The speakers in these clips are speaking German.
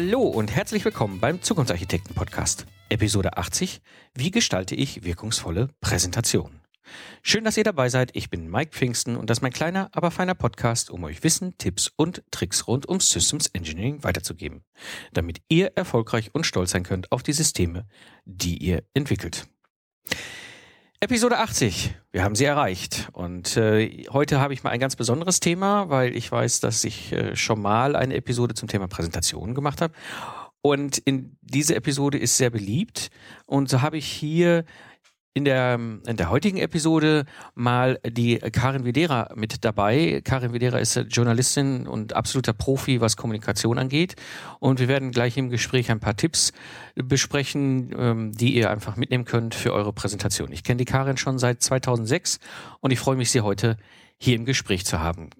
Hallo und herzlich willkommen beim Zukunftsarchitekten Podcast. Episode 80. Wie gestalte ich wirkungsvolle Präsentationen? Schön, dass ihr dabei seid. Ich bin Mike Pfingsten und das ist mein kleiner, aber feiner Podcast, um euch Wissen, Tipps und Tricks rund um Systems Engineering weiterzugeben, damit ihr erfolgreich und stolz sein könnt auf die Systeme, die ihr entwickelt. Episode 80. Wir haben sie erreicht. Und äh, heute habe ich mal ein ganz besonderes Thema, weil ich weiß, dass ich äh, schon mal eine Episode zum Thema Präsentation gemacht habe. Und in diese Episode ist sehr beliebt. Und so habe ich hier in der, in der heutigen Episode mal die Karin Videra mit dabei. Karin Videra ist Journalistin und absoluter Profi, was Kommunikation angeht. Und wir werden gleich im Gespräch ein paar Tipps besprechen, ähm, die ihr einfach mitnehmen könnt für eure Präsentation. Ich kenne die Karin schon seit 2006 und ich freue mich, sie heute hier im Gespräch zu haben.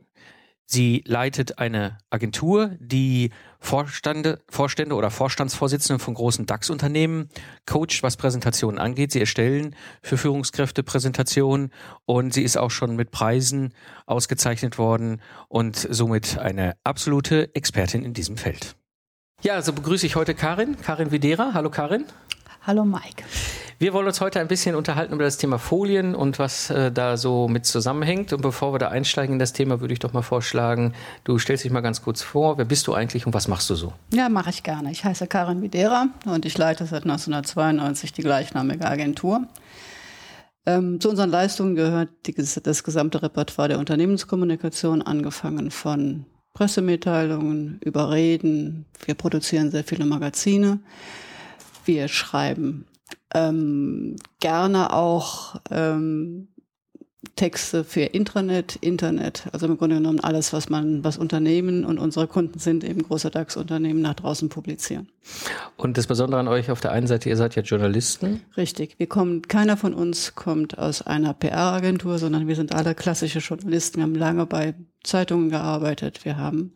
Sie leitet eine Agentur, die Vorstände, Vorstände oder Vorstandsvorsitzende von großen DAX-Unternehmen coacht, was Präsentationen angeht. Sie erstellen für Führungskräfte Präsentationen und sie ist auch schon mit Preisen ausgezeichnet worden und somit eine absolute Expertin in diesem Feld. Ja, so also begrüße ich heute Karin, Karin Videra. Hallo Karin. Hallo Mike. Wir wollen uns heute ein bisschen unterhalten über das Thema Folien und was äh, da so mit zusammenhängt. Und bevor wir da einsteigen in das Thema, würde ich doch mal vorschlagen, du stellst dich mal ganz kurz vor. Wer bist du eigentlich und was machst du so? Ja, mache ich gerne. Ich heiße Karin Videra und ich leite seit 1992 die gleichnamige Agentur. Ähm, zu unseren Leistungen gehört die, das gesamte Repertoire der Unternehmenskommunikation, angefangen von Pressemitteilungen, über Reden. Wir produzieren sehr viele Magazine. Wir schreiben ähm, gerne auch ähm, Texte für Intranet, Internet, also im Grunde genommen alles, was man, was Unternehmen und unsere Kunden sind, eben große DAX-Unternehmen nach draußen publizieren. Und das Besondere an euch auf der einen Seite, ihr seid ja Journalisten. Richtig. Wir kommen, keiner von uns kommt aus einer PR-Agentur, sondern wir sind alle klassische Journalisten. Wir haben lange bei Zeitungen gearbeitet. Wir haben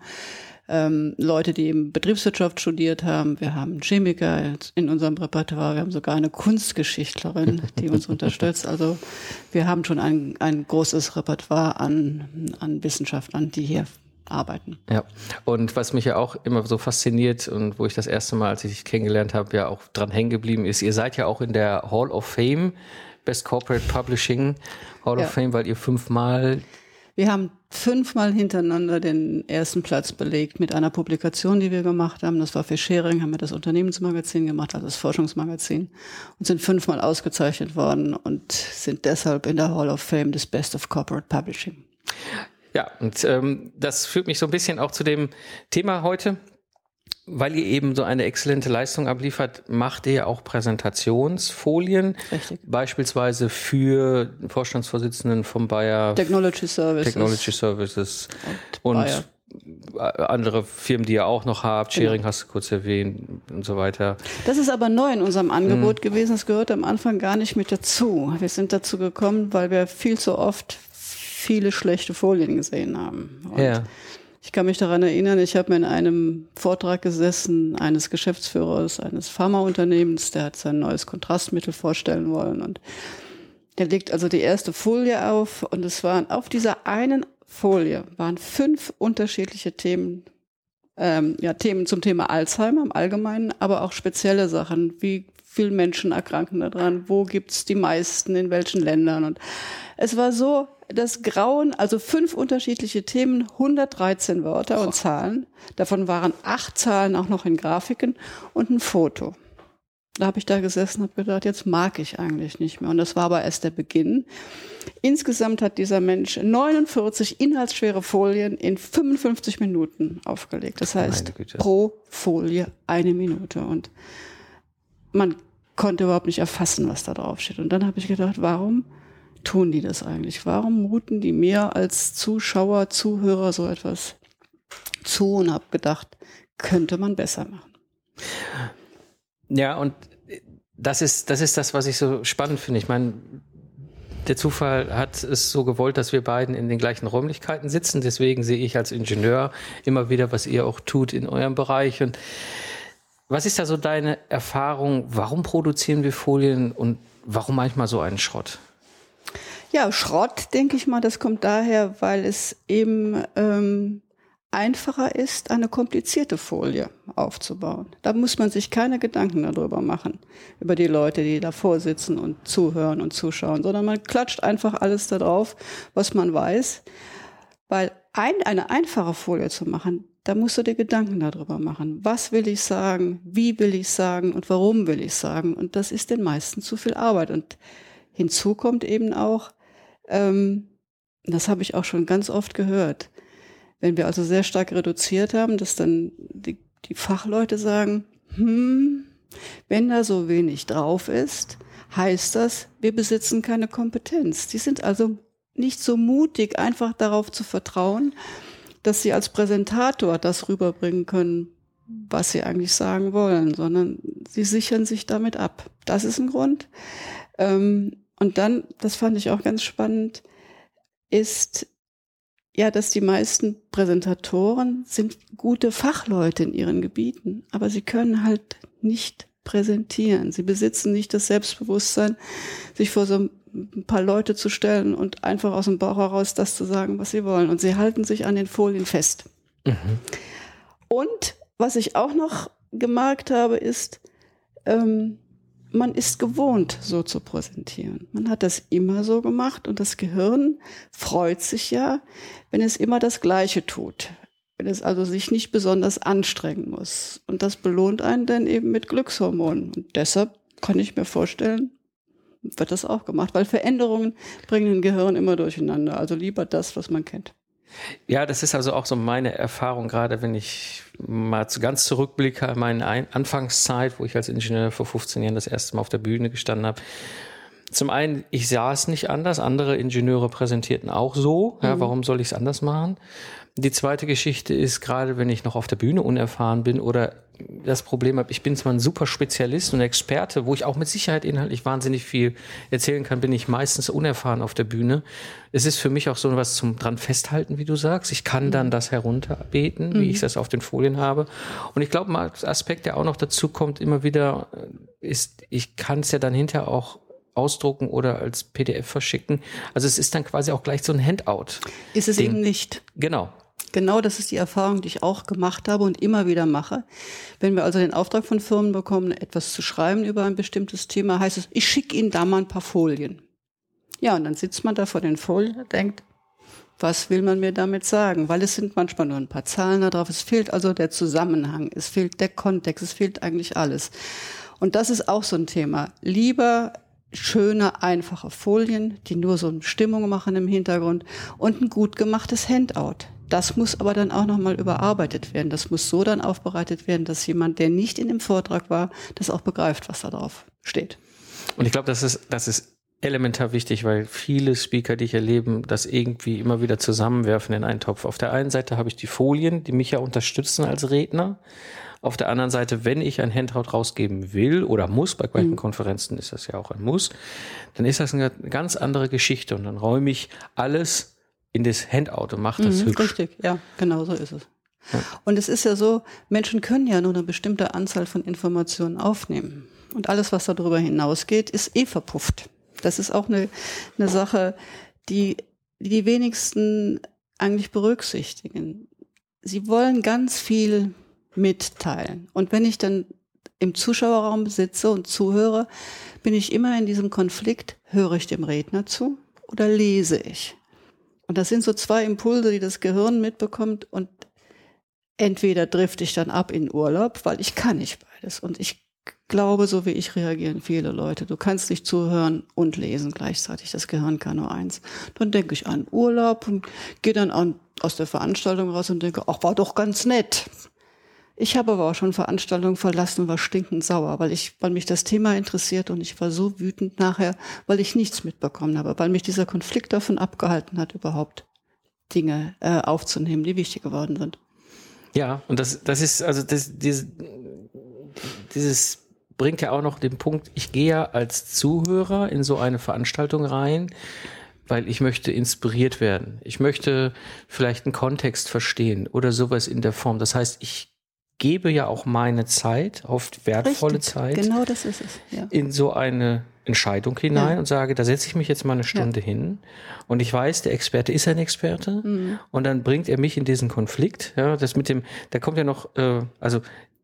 ähm, Leute, die eben Betriebswirtschaft studiert haben. Wir haben Chemiker in unserem Repertoire. Wir haben sogar eine Kunstgeschichtlerin, die uns unterstützt. Also wir haben schon ein, ein großes Repertoire an, an Wissenschaftlern, die hier arbeiten. Ja, und was mich ja auch immer so fasziniert und wo ich das erste Mal, als ich dich kennengelernt habe, ja auch dran hängen geblieben ist, ihr seid ja auch in der Hall of Fame, Best Corporate Publishing Hall ja. of Fame, weil ihr fünfmal wir haben fünfmal hintereinander den ersten Platz belegt mit einer Publikation, die wir gemacht haben. Das war für Sharing, haben wir das Unternehmensmagazin gemacht, also das Forschungsmagazin, und sind fünfmal ausgezeichnet worden und sind deshalb in der Hall of Fame des Best of Corporate Publishing. Ja, und ähm, das führt mich so ein bisschen auch zu dem Thema heute weil ihr eben so eine exzellente Leistung abliefert, macht ihr auch Präsentationsfolien, Richtig. beispielsweise für Vorstandsvorsitzenden von Bayer Technology Services, Technology Services und, und andere Firmen, die ihr auch noch habt, genau. Sharing hast du kurz erwähnt und so weiter. Das ist aber neu in unserem Angebot hm. gewesen. Es gehört am Anfang gar nicht mit dazu. Wir sind dazu gekommen, weil wir viel zu oft viele schlechte Folien gesehen haben. Und ja. Ich kann mich daran erinnern, ich habe in einem Vortrag gesessen eines Geschäftsführers eines Pharmaunternehmens, der hat sein neues Kontrastmittel vorstellen wollen und der legt also die erste Folie auf und es waren auf dieser einen Folie waren fünf unterschiedliche Themen, ähm, ja Themen zum Thema Alzheimer im Allgemeinen, aber auch spezielle Sachen, wie viele Menschen erkranken daran, wo gibt's die meisten, in welchen Ländern und es war so das Grauen, also fünf unterschiedliche Themen, 113 Wörter und Zahlen. Davon waren acht Zahlen auch noch in Grafiken und ein Foto. Da habe ich da gesessen und habe gedacht, jetzt mag ich eigentlich nicht mehr. Und das war aber erst der Beginn. Insgesamt hat dieser Mensch 49 inhaltsschwere Folien in 55 Minuten aufgelegt. Das heißt, pro Folie eine Minute. Und man konnte überhaupt nicht erfassen, was da drauf steht. Und dann habe ich gedacht, warum tun die das eigentlich? Warum muten die mir als Zuschauer, Zuhörer so etwas zu und habe gedacht, könnte man besser machen. Ja, und das ist, das ist das, was ich so spannend finde. Ich meine, der Zufall hat es so gewollt, dass wir beiden in den gleichen Räumlichkeiten sitzen. Deswegen sehe ich als Ingenieur immer wieder, was ihr auch tut in eurem Bereich. Und was ist da so deine Erfahrung? Warum produzieren wir Folien und warum manchmal so einen Schrott? Ja, Schrott, denke ich mal, das kommt daher, weil es eben ähm, einfacher ist, eine komplizierte Folie aufzubauen. Da muss man sich keine Gedanken darüber machen, über die Leute, die davor sitzen und zuhören und zuschauen, sondern man klatscht einfach alles da drauf, was man weiß. Weil ein, eine einfache Folie zu machen, da musst du dir Gedanken darüber machen. Was will ich sagen? Wie will ich sagen? Und warum will ich sagen? Und das ist den meisten zu viel Arbeit. Und hinzu kommt eben auch, ähm, das habe ich auch schon ganz oft gehört, wenn wir also sehr stark reduziert haben, dass dann die, die Fachleute sagen, hm, wenn da so wenig drauf ist, heißt das, wir besitzen keine Kompetenz. Die sind also nicht so mutig, einfach darauf zu vertrauen, dass sie als Präsentator das rüberbringen können, was sie eigentlich sagen wollen, sondern sie sichern sich damit ab. Das ist ein Grund. Ähm, und dann, das fand ich auch ganz spannend, ist ja, dass die meisten Präsentatoren sind gute Fachleute in ihren Gebieten, aber sie können halt nicht präsentieren. Sie besitzen nicht das Selbstbewusstsein, sich vor so ein paar Leute zu stellen und einfach aus dem Bauch heraus das zu sagen, was sie wollen. Und sie halten sich an den Folien fest. Mhm. Und was ich auch noch gemerkt habe, ist, ähm, man ist gewohnt, so zu präsentieren. Man hat das immer so gemacht und das Gehirn freut sich ja, wenn es immer das Gleiche tut. Wenn es also sich nicht besonders anstrengen muss. Und das belohnt einen dann eben mit Glückshormonen. Und deshalb kann ich mir vorstellen, wird das auch gemacht, weil Veränderungen bringen ein Gehirn immer durcheinander. Also lieber das, was man kennt. Ja, das ist also auch so meine Erfahrung, gerade wenn ich mal ganz zurückblicke an meine Anfangszeit, wo ich als Ingenieur vor 15 Jahren das erste Mal auf der Bühne gestanden habe. Zum einen, ich sah es nicht anders, andere Ingenieure präsentierten auch so. Ja, mhm. warum soll ich es anders machen? Die zweite Geschichte ist, gerade wenn ich noch auf der Bühne unerfahren bin oder das Problem habe, ich bin zwar ein super Spezialist und Experte, wo ich auch mit Sicherheit inhaltlich wahnsinnig viel erzählen kann, bin ich meistens unerfahren auf der Bühne. Es ist für mich auch so was zum dran festhalten, wie du sagst. Ich kann dann das herunterbeten, mhm. wie ich das auf den Folien habe. Und ich glaube, ein Aspekt, der auch noch dazu kommt, immer wieder ist, ich kann es ja dann hinterher auch ausdrucken oder als PDF verschicken. Also es ist dann quasi auch gleich so ein Handout. Ist es eben nicht. Genau. Genau das ist die Erfahrung, die ich auch gemacht habe und immer wieder mache. Wenn wir also den Auftrag von Firmen bekommen, etwas zu schreiben über ein bestimmtes Thema, heißt es, ich schicke Ihnen da mal ein paar Folien. Ja, und dann sitzt man da vor den Folien und denkt, was will man mir damit sagen? Weil es sind manchmal nur ein paar Zahlen da drauf. Es fehlt also der Zusammenhang, es fehlt der Kontext, es fehlt eigentlich alles. Und das ist auch so ein Thema. Lieber schöne, einfache Folien, die nur so eine Stimmung machen im Hintergrund und ein gut gemachtes Handout. Das muss aber dann auch nochmal überarbeitet werden. Das muss so dann aufbereitet werden, dass jemand, der nicht in dem Vortrag war, das auch begreift, was da drauf steht. Und ich glaube, das ist, das ist elementar wichtig, weil viele Speaker, die ich erlebe, das irgendwie immer wieder zusammenwerfen in einen Topf. Auf der einen Seite habe ich die Folien, die mich ja unterstützen als Redner. Auf der anderen Seite, wenn ich ein Handout rausgeben will oder muss, bei manchen mhm. Konferenzen ist das ja auch ein Muss, dann ist das eine ganz andere Geschichte und dann räume ich alles in das Handout und macht das mhm, hübsch. Richtig, ja, genau so ist es. Ja. Und es ist ja so, Menschen können ja nur eine bestimmte Anzahl von Informationen aufnehmen. Und alles, was darüber hinausgeht, ist eh verpufft. Das ist auch eine, eine Sache, die die wenigsten eigentlich berücksichtigen. Sie wollen ganz viel mitteilen. Und wenn ich dann im Zuschauerraum sitze und zuhöre, bin ich immer in diesem Konflikt, höre ich dem Redner zu oder lese ich? Und das sind so zwei Impulse, die das Gehirn mitbekommt und entweder drifte ich dann ab in Urlaub, weil ich kann nicht beides. Und ich glaube, so wie ich reagieren viele Leute. Du kannst nicht zuhören und lesen gleichzeitig. Das Gehirn kann nur eins. Dann denke ich an Urlaub und gehe dann an, aus der Veranstaltung raus und denke, ach, war doch ganz nett. Ich habe aber auch schon Veranstaltungen verlassen, war stinkend sauer, weil ich, weil mich das Thema interessiert und ich war so wütend nachher, weil ich nichts mitbekommen habe, weil mich dieser Konflikt davon abgehalten hat, überhaupt Dinge äh, aufzunehmen, die wichtig geworden sind. Ja, und das, das ist, also das, dieses, dieses bringt ja auch noch den Punkt, ich gehe ja als Zuhörer in so eine Veranstaltung rein, weil ich möchte inspiriert werden. Ich möchte vielleicht einen Kontext verstehen oder sowas in der Form. Das heißt, ich gebe ja auch meine Zeit, oft wertvolle Richtig, Zeit, genau das ist es, ja. in so eine Entscheidung hinein ja. und sage, da setze ich mich jetzt mal eine Stunde ja. hin und ich weiß, der Experte ist ein Experte mhm. und dann bringt er mich in diesen Konflikt. Ja, das mit dem, da kommt ja noch, äh, also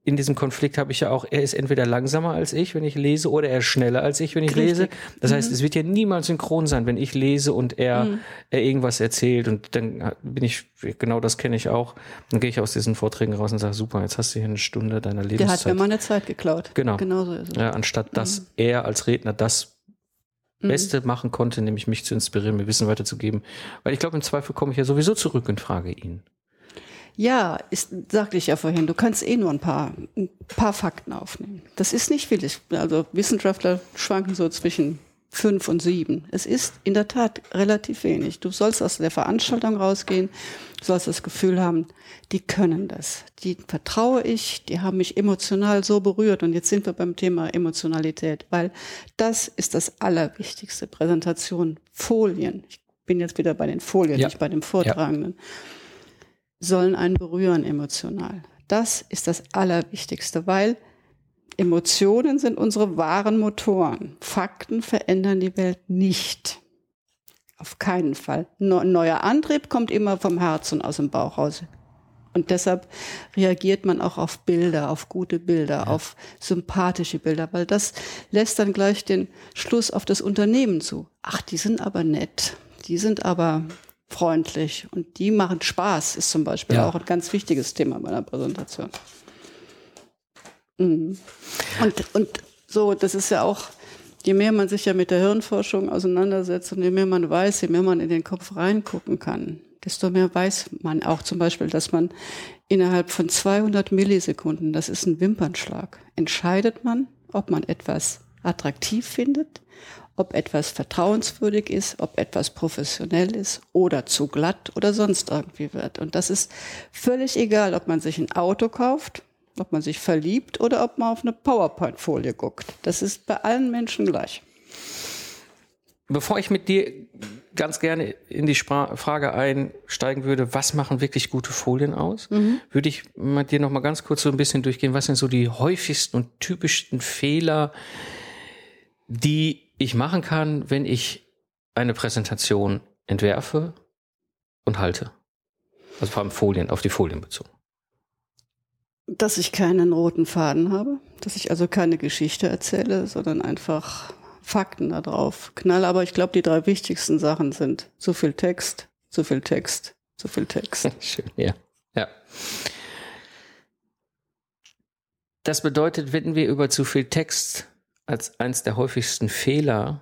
in diesem Konflikt habe ich ja auch, er ist entweder langsamer als ich, wenn ich lese, oder er ist schneller als ich, wenn ich Richtig. lese. Das mhm. heißt, es wird ja niemals synchron sein, wenn ich lese und er, mhm. er irgendwas erzählt. Und dann bin ich, genau das kenne ich auch. Dann gehe ich aus diesen Vorträgen raus und sage, super, jetzt hast du hier eine Stunde deiner Lebenszeit. Der hat mir meine Zeit geklaut. Genau. Genauso ist es. Ja, anstatt dass mhm. er als Redner das mhm. Beste machen konnte, nämlich mich zu inspirieren, mir Wissen weiterzugeben. Weil ich glaube, im Zweifel komme ich ja sowieso zurück und frage ihn. Ja, ist, sagte ich ja vorhin, du kannst eh nur ein paar, ein paar Fakten aufnehmen. Das ist nicht viel. Also Wissenschaftler schwanken so zwischen fünf und sieben. Es ist in der Tat relativ wenig. Du sollst aus der Veranstaltung rausgehen, du sollst das Gefühl haben, die können das. Die vertraue ich, die haben mich emotional so berührt. Und jetzt sind wir beim Thema Emotionalität, weil das ist das Allerwichtigste. Präsentation, Folien. Ich bin jetzt wieder bei den Folien, ja. nicht bei dem Vortragenden. Ja sollen einen berühren emotional. Das ist das Allerwichtigste, weil Emotionen sind unsere wahren Motoren. Fakten verändern die Welt nicht. Auf keinen Fall. Ein neuer Antrieb kommt immer vom Herz und aus dem Bauch raus. Und deshalb reagiert man auch auf Bilder, auf gute Bilder, ja. auf sympathische Bilder, weil das lässt dann gleich den Schluss auf das Unternehmen zu. Ach, die sind aber nett. Die sind aber freundlich und die machen Spaß, ist zum Beispiel ja. auch ein ganz wichtiges Thema meiner Präsentation. Mhm. Und, und so, das ist ja auch, je mehr man sich ja mit der Hirnforschung auseinandersetzt und je mehr man weiß, je mehr man in den Kopf reingucken kann, desto mehr weiß man auch zum Beispiel, dass man innerhalb von 200 Millisekunden, das ist ein Wimpernschlag, entscheidet man, ob man etwas attraktiv findet ob etwas vertrauenswürdig ist, ob etwas professionell ist oder zu glatt oder sonst irgendwie wird. Und das ist völlig egal, ob man sich ein Auto kauft, ob man sich verliebt oder ob man auf eine PowerPoint-Folie guckt. Das ist bei allen Menschen gleich. Bevor ich mit dir ganz gerne in die Spra Frage einsteigen würde, was machen wirklich gute Folien aus, mhm. würde ich mit dir noch mal ganz kurz so ein bisschen durchgehen, was sind so die häufigsten und typischsten Fehler, die ich machen kann, wenn ich eine Präsentation entwerfe und halte. Also vor allem Folien, auf die Folien bezogen. Dass ich keinen roten Faden habe, dass ich also keine Geschichte erzähle, sondern einfach Fakten da drauf knall. Aber ich glaube, die drei wichtigsten Sachen sind zu viel Text, zu viel Text, zu viel Text. Schön, ja. Ja. Das bedeutet, wenn wir über zu viel Text als eins der häufigsten Fehler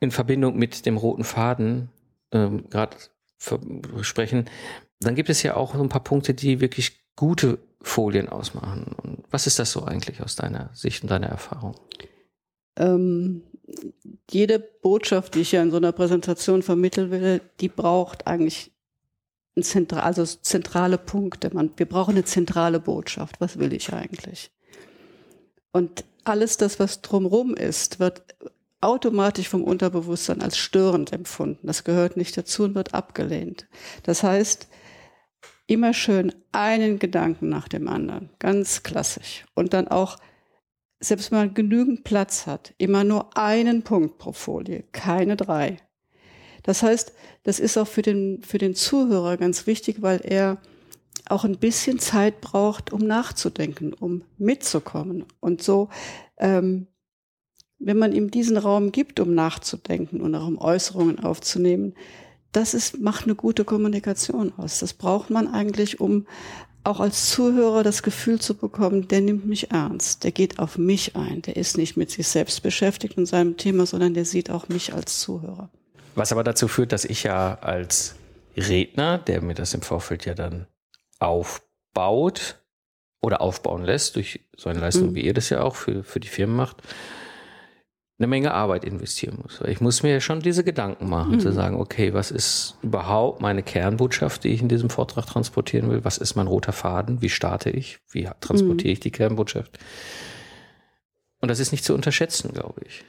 in Verbindung mit dem roten Faden ähm, gerade sprechen, dann gibt es ja auch so ein paar Punkte, die wirklich gute Folien ausmachen. Und was ist das so eigentlich aus deiner Sicht und deiner Erfahrung? Ähm, jede Botschaft, die ich ja in so einer Präsentation vermitteln will, die braucht eigentlich ein zentral, also zentrale Punkte. Man, wir brauchen eine zentrale Botschaft. Was will ich eigentlich? Und alles das, was drumherum ist, wird automatisch vom Unterbewusstsein als störend empfunden. Das gehört nicht dazu und wird abgelehnt. Das heißt, immer schön einen Gedanken nach dem anderen, ganz klassisch. Und dann auch, selbst wenn man genügend Platz hat, immer nur einen Punkt pro Folie, keine drei. Das heißt, das ist auch für den, für den Zuhörer ganz wichtig, weil er auch ein bisschen Zeit braucht, um nachzudenken, um mitzukommen. Und so, ähm, wenn man ihm diesen Raum gibt, um nachzudenken und auch um Äußerungen aufzunehmen, das ist, macht eine gute Kommunikation aus. Das braucht man eigentlich, um auch als Zuhörer das Gefühl zu bekommen, der nimmt mich ernst, der geht auf mich ein, der ist nicht mit sich selbst beschäftigt und seinem Thema, sondern der sieht auch mich als Zuhörer. Was aber dazu führt, dass ich ja als Redner, der mir das im Vorfeld ja dann aufbaut oder aufbauen lässt, durch so eine Leistung, mhm. wie ihr das ja auch für, für die Firmen macht, eine Menge Arbeit investieren muss. Ich muss mir schon diese Gedanken machen, mhm. zu sagen, okay, was ist überhaupt meine Kernbotschaft, die ich in diesem Vortrag transportieren will? Was ist mein roter Faden? Wie starte ich? Wie transportiere mhm. ich die Kernbotschaft? Und das ist nicht zu unterschätzen, glaube ich.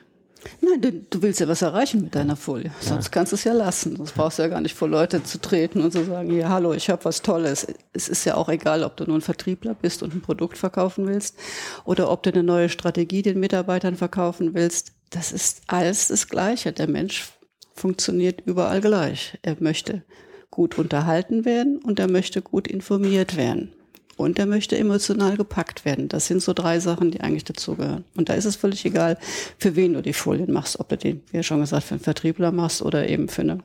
Nein, du, du, willst ja was erreichen mit deiner Folie. Sonst ja. kannst du es ja lassen. Sonst brauchst du ja gar nicht vor Leute zu treten und zu sagen, ja, hallo, ich habe was Tolles. Es ist ja auch egal, ob du nur ein Vertriebler bist und ein Produkt verkaufen willst oder ob du eine neue Strategie den Mitarbeitern verkaufen willst. das ist alles das Gleiche. Der Mensch funktioniert überall gleich. Er möchte gut unterhalten werden und er möchte gut informiert werden. Und er möchte emotional gepackt werden. Das sind so drei Sachen, die eigentlich dazugehören. Und da ist es völlig egal, für wen du die Folien machst. Ob du den, wie ja schon gesagt, für einen Vertriebler machst oder eben für eine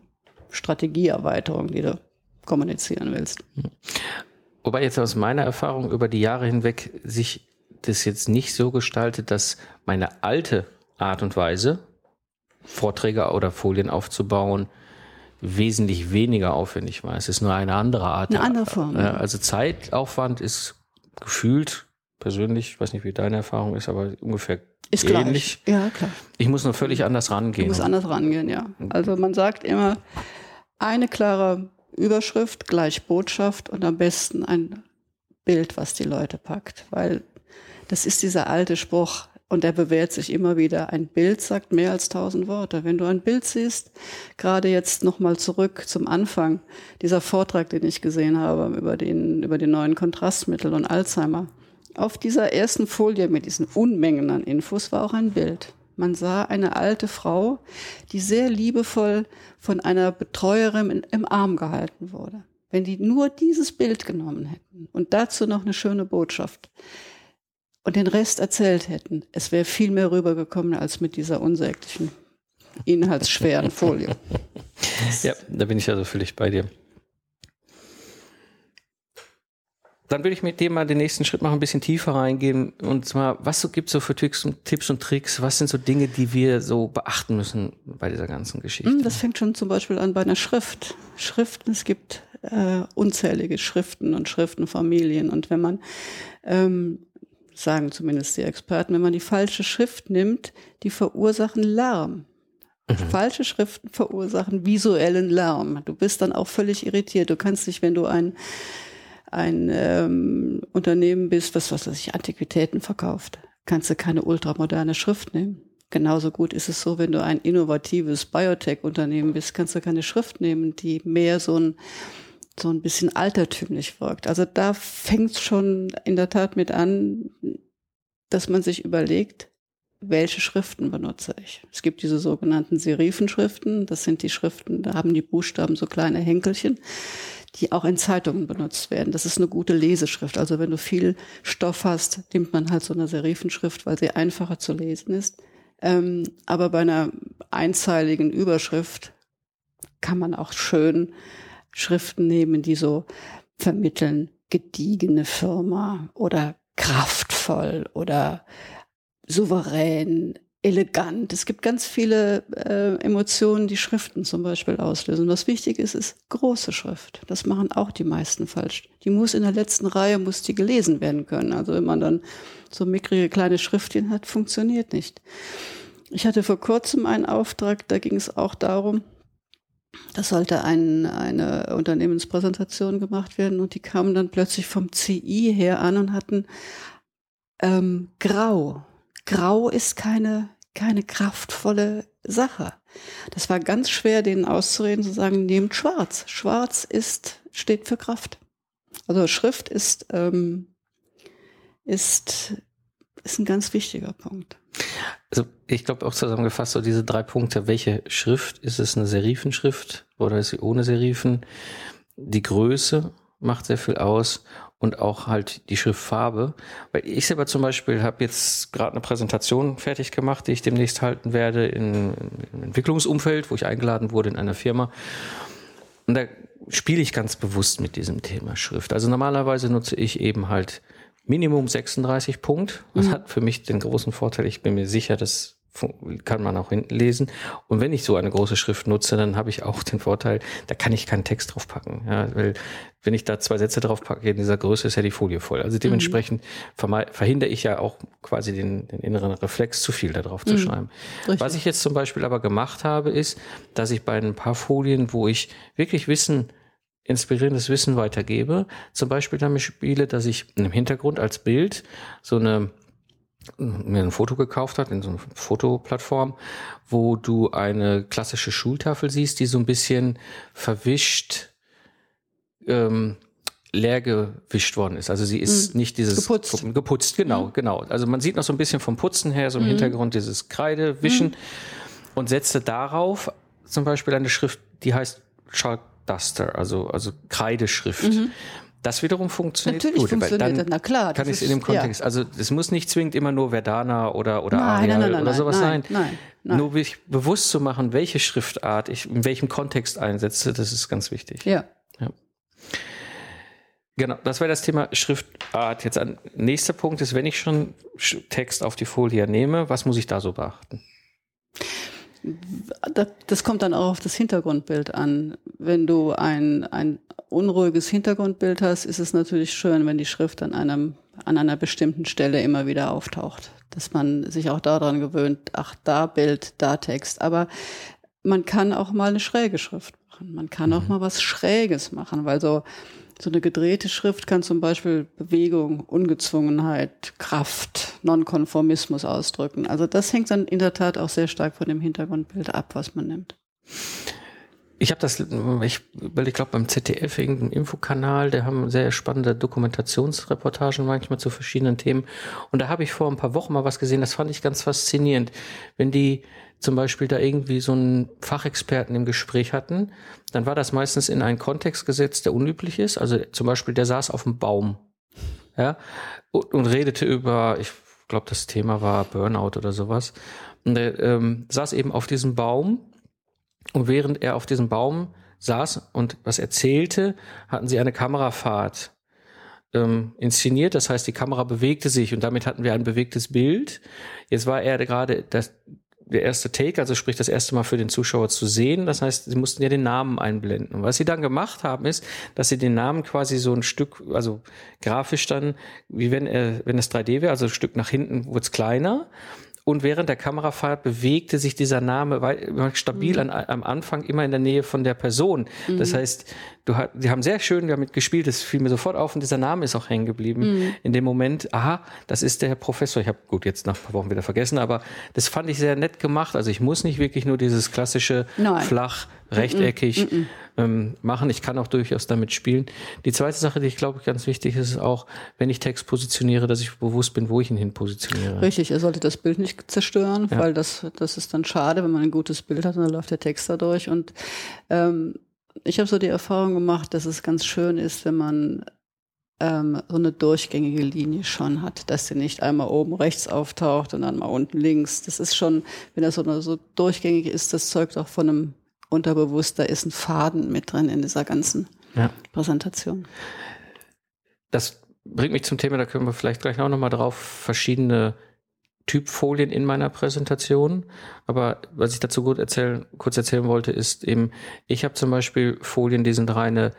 Strategieerweiterung, die du kommunizieren willst. Wobei jetzt aus meiner Erfahrung über die Jahre hinweg sich das jetzt nicht so gestaltet, dass meine alte Art und Weise, Vorträge oder Folien aufzubauen, wesentlich weniger aufwendig war. Es ist nur eine andere Art. Eine andere Form. Also Zeitaufwand ist gefühlt persönlich, ich weiß nicht, wie deine Erfahrung ist, aber ungefähr ist ähnlich. Gleich. Ja, klar. Ich muss nur völlig anders rangehen. Du musst anders rangehen, ja. Also man sagt immer, eine klare Überschrift gleich Botschaft und am besten ein Bild, was die Leute packt, weil das ist dieser alte Spruch, und der bewährt sich immer wieder. Ein Bild sagt mehr als tausend Worte. Wenn du ein Bild siehst, gerade jetzt nochmal zurück zum Anfang, dieser Vortrag, den ich gesehen habe über, den, über die neuen Kontrastmittel und Alzheimer. Auf dieser ersten Folie mit diesen Unmengen an Infos war auch ein Bild. Man sah eine alte Frau, die sehr liebevoll von einer Betreuerin im Arm gehalten wurde. Wenn die nur dieses Bild genommen hätten und dazu noch eine schöne Botschaft, und den Rest erzählt hätten. Es wäre viel mehr rübergekommen als mit dieser unsäglichen, inhaltsschweren Folie. ja, da bin ich also völlig bei dir. Dann würde ich mit dir mal den nächsten Schritt machen, ein bisschen tiefer reingehen. Und zwar, was so gibt es so für Tipps und, Tipps und Tricks? Was sind so Dinge, die wir so beachten müssen bei dieser ganzen Geschichte? Hm, das fängt schon zum Beispiel an bei einer Schrift. Schriften, es gibt äh, unzählige Schriften und Schriftenfamilien. Und wenn man ähm, sagen zumindest die Experten, wenn man die falsche Schrift nimmt, die verursachen Lärm. Mhm. Falsche Schriften verursachen visuellen Lärm. Du bist dann auch völlig irritiert. Du kannst nicht, wenn du ein, ein ähm, Unternehmen bist, was, was weiß ich, Antiquitäten verkauft, kannst du keine ultramoderne Schrift nehmen. Genauso gut ist es so, wenn du ein innovatives Biotech-Unternehmen bist, kannst du keine Schrift nehmen, die mehr so ein so ein bisschen altertümlich wirkt. Also da fängt es schon in der Tat mit an, dass man sich überlegt, welche Schriften benutze ich. Es gibt diese sogenannten Serifenschriften. Das sind die Schriften, da haben die Buchstaben so kleine Henkelchen, die auch in Zeitungen benutzt werden. Das ist eine gute Leseschrift. Also wenn du viel Stoff hast, nimmt man halt so eine Serifenschrift, weil sie einfacher zu lesen ist. Ähm, aber bei einer einzeiligen Überschrift kann man auch schön Schriften nehmen, die so vermitteln, gediegene Firma oder kraftvoll oder souverän, elegant. Es gibt ganz viele äh, Emotionen, die Schriften zum Beispiel auslösen. Was wichtig ist, ist große Schrift. Das machen auch die meisten falsch. Die muss in der letzten Reihe, muss die gelesen werden können. Also wenn man dann so mickrige kleine Schriftchen hat, funktioniert nicht. Ich hatte vor kurzem einen Auftrag, da ging es auch darum, das sollte ein, eine Unternehmenspräsentation gemacht werden und die kamen dann plötzlich vom CI her an und hatten ähm, Grau. Grau ist keine, keine kraftvolle Sache. Das war ganz schwer, denen auszureden, zu sagen, nehmt Schwarz. Schwarz ist, steht für Kraft. Also Schrift ist, ähm, ist, ist ein ganz wichtiger Punkt. Also ich glaube auch zusammengefasst so diese drei Punkte. Welche Schrift? Ist es eine Serifenschrift oder ist sie ohne Serifen? Die Größe macht sehr viel aus und auch halt die Schriftfarbe. Weil ich selber zum Beispiel habe jetzt gerade eine Präsentation fertig gemacht, die ich demnächst halten werde in, im Entwicklungsumfeld, wo ich eingeladen wurde in einer Firma. Und da spiele ich ganz bewusst mit diesem Thema Schrift. Also normalerweise nutze ich eben halt Minimum 36 Punkt. Das mhm. hat für mich den großen Vorteil, ich bin mir sicher, das kann man auch hinten lesen. Und wenn ich so eine große Schrift nutze, dann habe ich auch den Vorteil, da kann ich keinen Text drauf packen. Ja, weil wenn ich da zwei Sätze drauf packe, in dieser Größe ist ja die Folie voll. Also dementsprechend mhm. verhindere ich ja auch quasi den, den inneren Reflex, zu viel da drauf zu mhm. schreiben. Richtig. Was ich jetzt zum Beispiel aber gemacht habe, ist, dass ich bei ein paar Folien, wo ich wirklich Wissen inspirierendes Wissen weitergebe. Zum Beispiel damit spiele, dass ich im Hintergrund als Bild so eine mir ein Foto gekauft hat in so einer Fotoplattform, wo du eine klassische Schultafel siehst, die so ein bisschen verwischt ähm, leer gewischt worden ist. Also sie ist mhm. nicht dieses geputzt. Geputzt, genau, mhm. genau. Also man sieht noch so ein bisschen vom Putzen her, so im mhm. Hintergrund dieses Kreidewischen mhm. und setzte darauf zum Beispiel eine Schrift, die heißt Chalk Duster, also, also Kreideschrift. Mhm. Das wiederum funktioniert Natürlich gut. Funktioniert das, na klar. Kann ich es in dem Kontext. Ja. Also es muss nicht zwingend immer nur Verdana oder, oder nein, Arial nein, nein, oder sowas sein. Nein, nein. Nur sich bewusst zu machen, welche Schriftart ich in welchem Kontext einsetze, das ist ganz wichtig. Ja. ja. Genau, das wäre das Thema Schriftart. Jetzt ein nächster Punkt ist, wenn ich schon Text auf die Folie nehme, was muss ich da so beachten? Das kommt dann auch auf das Hintergrundbild an. Wenn du ein, ein unruhiges Hintergrundbild hast, ist es natürlich schön, wenn die Schrift an einem, an einer bestimmten Stelle immer wieder auftaucht. Dass man sich auch daran gewöhnt, ach, da Bild, da Text. Aber man kann auch mal eine schräge Schrift machen. Man kann auch mhm. mal was Schräges machen, weil so, so eine gedrehte Schrift kann zum Beispiel Bewegung, Ungezwungenheit, Kraft, Nonkonformismus ausdrücken. Also das hängt dann in der Tat auch sehr stark von dem Hintergrundbild ab, was man nimmt. Ich habe das, ich, weil ich glaube beim ZDF irgendein Infokanal, der haben sehr spannende Dokumentationsreportagen manchmal zu verschiedenen Themen. Und da habe ich vor ein paar Wochen mal was gesehen, das fand ich ganz faszinierend. Wenn die zum Beispiel da irgendwie so einen Fachexperten im Gespräch hatten, dann war das meistens in einen Kontext gesetzt, der unüblich ist. Also zum Beispiel, der saß auf dem Baum, ja, und, und redete über, ich glaube, das Thema war Burnout oder sowas. Und er ähm, saß eben auf diesem Baum und während er auf diesem Baum saß und was erzählte, hatten sie eine Kamerafahrt ähm, inszeniert. Das heißt, die Kamera bewegte sich und damit hatten wir ein bewegtes Bild. Jetzt war er gerade das, der erste Take, also sprich das erste Mal für den Zuschauer zu sehen. Das heißt, sie mussten ja den Namen einblenden. Und was sie dann gemacht haben, ist, dass sie den Namen quasi so ein Stück, also grafisch dann, wie wenn er, wenn es 3D wäre, also ein Stück nach hinten wurde es kleiner und während der Kamerafahrt bewegte sich dieser Name stabil mhm. an, am Anfang immer in der Nähe von der Person. Mhm. Das heißt, du, die haben sehr schön damit gespielt, das fiel mir sofort auf und dieser Name ist auch hängen geblieben. Mhm. In dem Moment, aha, das ist der Herr Professor. Ich habe gut jetzt nach ein paar Wochen wieder vergessen, aber das fand ich sehr nett gemacht. Also ich muss nicht wirklich nur dieses klassische Nein. flach rechteckig mm -mm. Ähm, machen. Ich kann auch durchaus damit spielen. Die zweite Sache, die ich glaube ganz wichtig ist, ist auch, wenn ich Text positioniere, dass ich bewusst bin, wo ich ihn hin positioniere. Richtig, er sollte das Bild nicht zerstören, ja. weil das, das ist dann schade, wenn man ein gutes Bild hat und dann läuft der Text da durch. Und ähm, ich habe so die Erfahrung gemacht, dass es ganz schön ist, wenn man ähm, so eine durchgängige Linie schon hat, dass sie nicht einmal oben rechts auftaucht und dann mal unten links. Das ist schon, wenn das so, so durchgängig ist, das zeugt auch von einem unterbewusst, da ist ein Faden mit drin in dieser ganzen ja. Präsentation. Das bringt mich zum Thema, da können wir vielleicht gleich auch nochmal drauf, verschiedene Typfolien in meiner Präsentation. Aber was ich dazu gut erzählen, kurz erzählen wollte, ist eben, ich habe zum Beispiel Folien, die sind reine,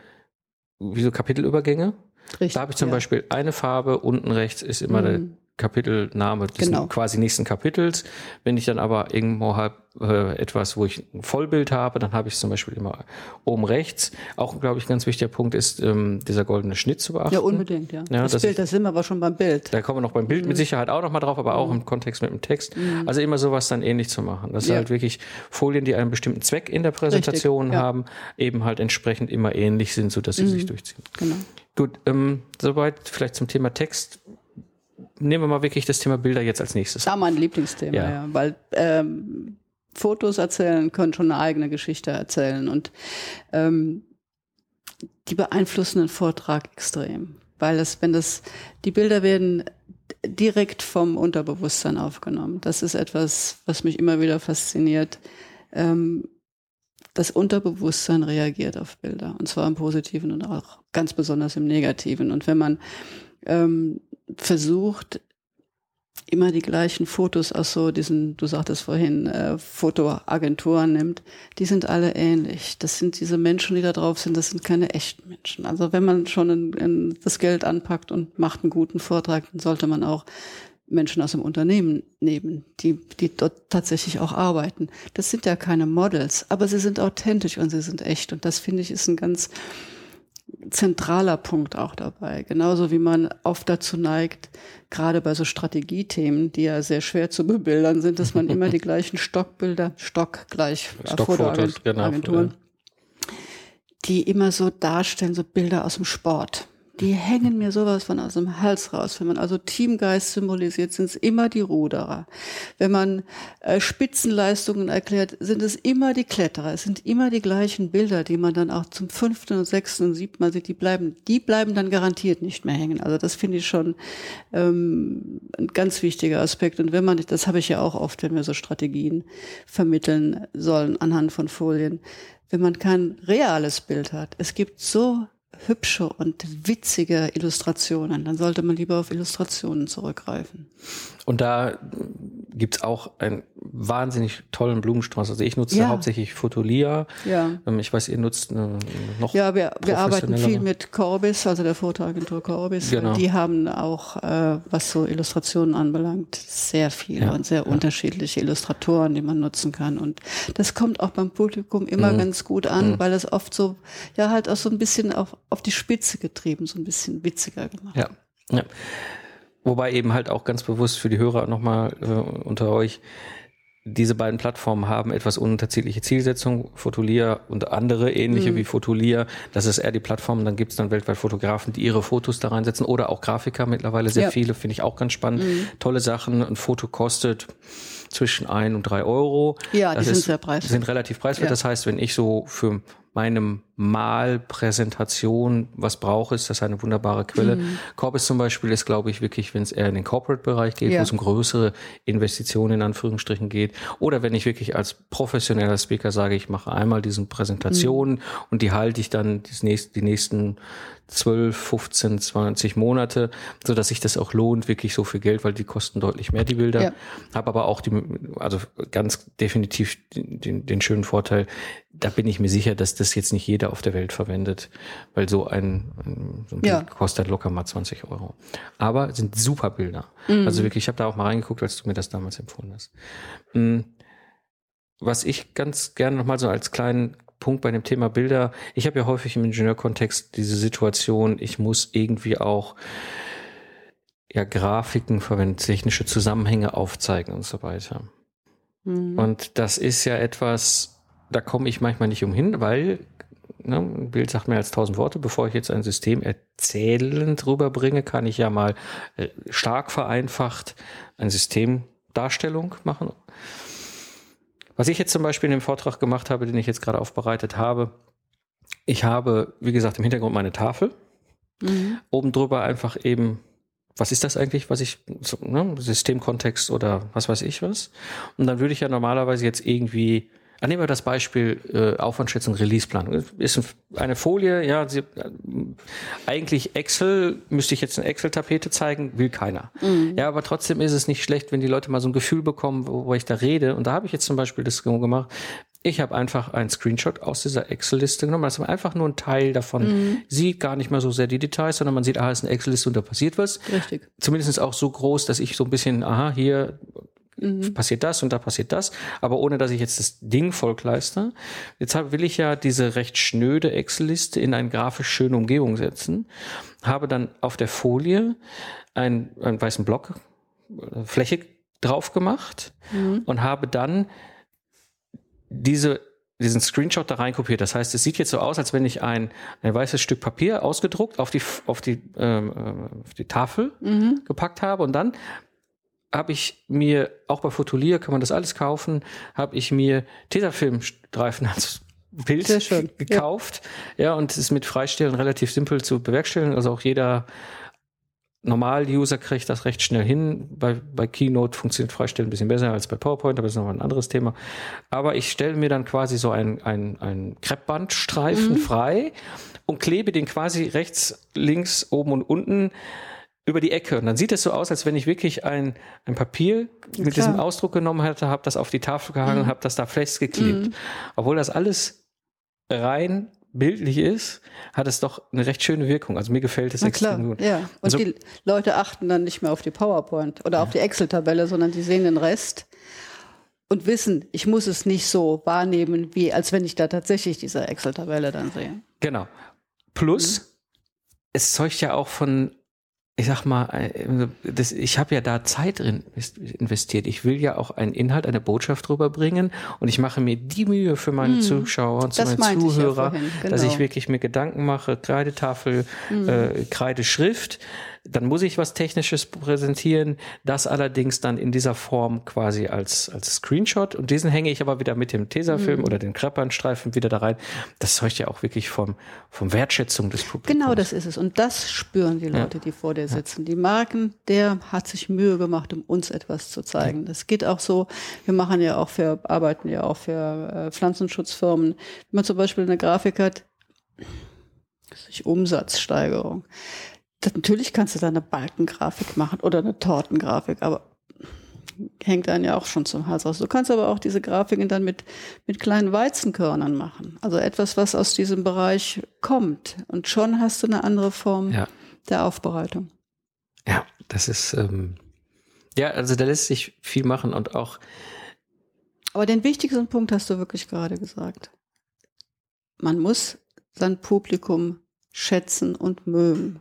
wie so Kapitelübergänge. Richtig, da habe ich zum ja. Beispiel eine Farbe, unten rechts ist immer mhm. Kapitelname des genau. quasi nächsten Kapitels. Wenn ich dann aber irgendwo habe äh, etwas, wo ich ein Vollbild habe, dann habe ich zum Beispiel immer oben rechts. Auch, glaube ich, ein ganz wichtiger Punkt ist, ähm, dieser goldene Schnitt zu beachten. Ja, unbedingt, ja. ja das, Bild, da sind wir aber schon beim Bild. Da kommen wir noch beim Bild mhm. mit Sicherheit auch noch mal drauf, aber auch mhm. im Kontext mit dem Text. Mhm. Also immer sowas dann ähnlich zu machen. Das ja. sind halt wirklich Folien, die einen bestimmten Zweck in der Präsentation Richtig, ja. haben, eben halt entsprechend immer ähnlich sind, so dass sie sich mhm. durchziehen. Genau. Gut, ähm, soweit vielleicht zum Thema Text nehmen wir mal wirklich das Thema Bilder jetzt als nächstes. Ja, mein Lieblingsthema, ja. ja weil ähm, Fotos erzählen können schon eine eigene Geschichte erzählen und ähm, die beeinflussen den Vortrag extrem, weil es, wenn das, die Bilder werden direkt vom Unterbewusstsein aufgenommen. Das ist etwas, was mich immer wieder fasziniert. Ähm, das Unterbewusstsein reagiert auf Bilder und zwar im Positiven und auch ganz besonders im Negativen. Und wenn man ähm, versucht, immer die gleichen Fotos aus so diesen, du sagtest vorhin, äh, Fotoagenturen nimmt, die sind alle ähnlich. Das sind diese Menschen, die da drauf sind, das sind keine echten Menschen. Also wenn man schon in, in das Geld anpackt und macht einen guten Vortrag, dann sollte man auch Menschen aus dem Unternehmen nehmen, die, die dort tatsächlich auch arbeiten. Das sind ja keine Models, aber sie sind authentisch und sie sind echt. Und das finde ich ist ein ganz zentraler Punkt auch dabei. Genauso wie man oft dazu neigt, gerade bei so Strategiethemen, die ja sehr schwer zu bebildern sind, dass man immer die gleichen Stockbilder, Stock gleich Fotoagenturen, genau, die immer so darstellen, so Bilder aus dem Sport. Die hängen mir sowas von aus dem Hals raus. Wenn man also Teamgeist symbolisiert, sind es immer die Ruderer. Wenn man äh, Spitzenleistungen erklärt, sind es immer die Kletterer. Es sind immer die gleichen Bilder, die man dann auch zum fünften und sechsten und siebten Mal sieht. Die bleiben, die bleiben dann garantiert nicht mehr hängen. Also das finde ich schon ähm, ein ganz wichtiger Aspekt. Und wenn man, das habe ich ja auch oft, wenn wir so Strategien vermitteln sollen anhand von Folien, wenn man kein reales Bild hat. Es gibt so hübsche und witzige Illustrationen, dann sollte man lieber auf Illustrationen zurückgreifen. Und da gibt's auch einen wahnsinnig tollen Blumenstrauß. Also ich nutze ja. hauptsächlich Fotolia. Ja. Ähm, ich weiß, ihr nutzt eine, noch Ja, wir, wir arbeiten viel mit Corbis, also der Fotoagentur Corbis. Genau. Die haben auch, äh, was so Illustrationen anbelangt, sehr viele ja. und sehr ja. unterschiedliche Illustratoren, die man nutzen kann. Und das kommt auch beim Publikum immer mhm. ganz gut an, mhm. weil es oft so, ja, halt auch so ein bisschen auf, auf die Spitze getrieben, so ein bisschen witziger gemacht. Ja. ja. Wobei eben halt auch ganz bewusst für die Hörer nochmal äh, unter euch, diese beiden Plattformen haben etwas unterschiedliche Zielsetzungen, Fotolia und andere ähnliche mhm. wie Fotolia. Das ist eher die Plattform. Dann gibt es dann weltweit Fotografen, die ihre Fotos da reinsetzen oder auch Grafiker mittlerweile sehr ja. viele, finde ich auch ganz spannend. Mhm. Tolle Sachen. Ein Foto kostet zwischen ein und drei Euro. Ja, das die ist, sind sehr preiswert. Sind relativ preiswert. Ja. Das heißt, wenn ich so für meinem Malpräsentation was brauche, ist das eine wunderbare Quelle. Mhm. Corbis zum Beispiel ist, glaube ich, wirklich, wenn es eher in den Corporate-Bereich geht, ja. wo es um größere Investitionen in Anführungsstrichen geht. Oder wenn ich wirklich als professioneller Speaker sage, ich mache einmal diesen Präsentationen mhm. und die halte ich dann die nächsten, die nächsten 12, 15, 20 Monate, so dass sich das auch lohnt, wirklich so viel Geld, weil die kosten deutlich mehr, die Bilder. Ja. Habe aber auch die, also ganz definitiv den, den schönen Vorteil, da bin ich mir sicher, dass das jetzt nicht jeder auf der Welt verwendet, weil so ein, so ein ja. Bild kostet locker mal 20 Euro. Aber sind super Bilder. Mhm. Also wirklich, ich habe da auch mal reingeguckt, als du mir das damals empfohlen hast. Mm, was ich ganz gerne nochmal so als kleinen Punkt bei dem Thema Bilder. Ich habe ja häufig im Ingenieurkontext diese Situation, ich muss irgendwie auch ja, Grafiken verwenden, technische Zusammenhänge aufzeigen und so weiter. Mhm. Und das ist ja etwas, da komme ich manchmal nicht umhin, weil ne, ein Bild sagt mehr als tausend Worte. Bevor ich jetzt ein System erzählend rüberbringe, kann ich ja mal äh, stark vereinfacht eine Systemdarstellung machen. Was ich jetzt zum Beispiel in dem Vortrag gemacht habe, den ich jetzt gerade aufbereitet habe, ich habe, wie gesagt, im Hintergrund meine Tafel. Mhm. Oben drüber einfach eben, was ist das eigentlich, was ich, ne, Systemkontext oder was weiß ich was. Und dann würde ich ja normalerweise jetzt irgendwie nehmen wir das Beispiel äh, Aufwandschätzung, Releaseplanung. Ist eine Folie, ja, sie, äh, eigentlich Excel, müsste ich jetzt eine Excel-Tapete zeigen, will keiner. Mhm. Ja, aber trotzdem ist es nicht schlecht, wenn die Leute mal so ein Gefühl bekommen, wo, wo ich da rede. Und da habe ich jetzt zum Beispiel das gemacht. Ich habe einfach einen Screenshot aus dieser Excel-Liste genommen. Das ist einfach nur ein Teil davon. Mhm. Sieht gar nicht mehr so sehr die Details, sondern man sieht, ah, es ist eine Excel-Liste und da passiert was. Richtig. Zumindest auch so groß, dass ich so ein bisschen, aha, hier mhm. passiert das und da passiert das, aber ohne dass ich jetzt das Ding vollkleister. Jetzt will ich ja diese recht schnöde Excel-Liste in eine grafisch schöne Umgebung setzen, habe dann auf der Folie einen, einen weißen Block, äh, Fläche drauf gemacht mhm. und habe dann diese diesen Screenshot da reinkopiert. Das heißt, es sieht jetzt so aus, als wenn ich ein, ein weißes Stück Papier ausgedruckt auf die, auf die, ähm, äh, auf die Tafel mhm. gepackt habe und dann habe ich mir, auch bei Fotolier kann man das alles kaufen, habe ich mir Tesafilmstreifen als Bild gekauft. Ja. ja, und es ist mit Freistellen relativ simpel zu bewerkstelligen. Also auch jeder Normal-User kriegt das recht schnell hin. Bei, bei Keynote funktioniert Freistellen ein bisschen besser als bei PowerPoint, aber das ist noch ein anderes Thema. Aber ich stelle mir dann quasi so ein, ein, ein Kreppbandstreifen mhm. frei und klebe den quasi rechts, links, oben und unten über die Ecke. Und dann sieht es so aus, als wenn ich wirklich ein, ein Papier mit Klar. diesem Ausdruck genommen hätte, habe das auf die Tafel gehangen, mhm. habe das da festgeklebt. Mhm. Obwohl das alles rein bildlich ist, hat es doch eine recht schöne Wirkung. Also mir gefällt es extrem gut. Ja, und also, die Leute achten dann nicht mehr auf die PowerPoint oder ja. auf die Excel-Tabelle, sondern die sehen den Rest und wissen, ich muss es nicht so wahrnehmen, wie als wenn ich da tatsächlich diese Excel-Tabelle dann sehe. Genau. Plus, mhm. es zeugt ja auch von ich sag mal, äh, das, ich habe ja da Zeit drin investiert. Ich will ja auch einen Inhalt, eine Botschaft rüberbringen und ich mache mir die Mühe für meine hm, Zuschauer und meinen Zuhörer, ich ja genau. dass ich genau. wirklich mir Gedanken mache, Kreidetafel, hm. äh, Kreideschrift dann muss ich was Technisches präsentieren, das allerdings dann in dieser Form quasi als, als Screenshot und diesen hänge ich aber wieder mit dem Tesafilm mhm. oder den Kreppernstreifen wieder da rein. Das zeugt ja auch wirklich vom, vom Wertschätzung des Publikums. Genau, das ist es. Und das spüren die Leute, ja. die vor dir sitzen. Ja. Die merken, der hat sich Mühe gemacht, um uns etwas zu zeigen. Ja. Das geht auch so. Wir machen ja auch für, arbeiten ja auch für äh, Pflanzenschutzfirmen. Wenn man zum Beispiel eine Grafik hat, Umsatzsteigerung natürlich kannst du da eine Balkengrafik machen oder eine Tortengrafik, aber hängt dann ja auch schon zum Hals raus. Du kannst aber auch diese Grafiken dann mit, mit kleinen Weizenkörnern machen. Also etwas, was aus diesem Bereich kommt. Und schon hast du eine andere Form ja. der Aufbereitung. Ja, das ist, ähm, ja, also da lässt sich viel machen und auch. Aber den wichtigsten Punkt hast du wirklich gerade gesagt. Man muss sein Publikum schätzen und mögen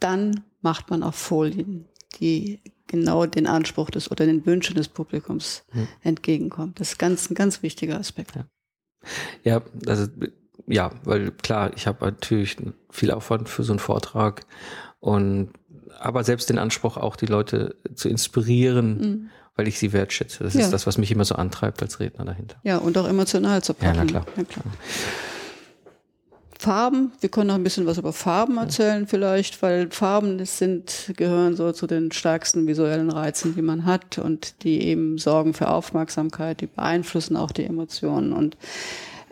dann macht man auch Folien, die genau den Anspruch des oder den Wünschen des Publikums hm. entgegenkommen. Das ist ganz, ein ganz wichtiger Aspekt. Ja, ja also ja, weil klar, ich habe natürlich viel Aufwand für so einen Vortrag und aber selbst den Anspruch auch die Leute zu inspirieren, mhm. weil ich sie wertschätze. Das ja. ist das, was mich immer so antreibt als Redner dahinter. Ja, und auch emotional zu packen. Ja, na klar. Ja, klar. Farben, wir können noch ein bisschen was über Farben erzählen vielleicht, weil Farben das sind, gehören so zu den stärksten visuellen Reizen, die man hat und die eben sorgen für Aufmerksamkeit, die beeinflussen auch die Emotionen und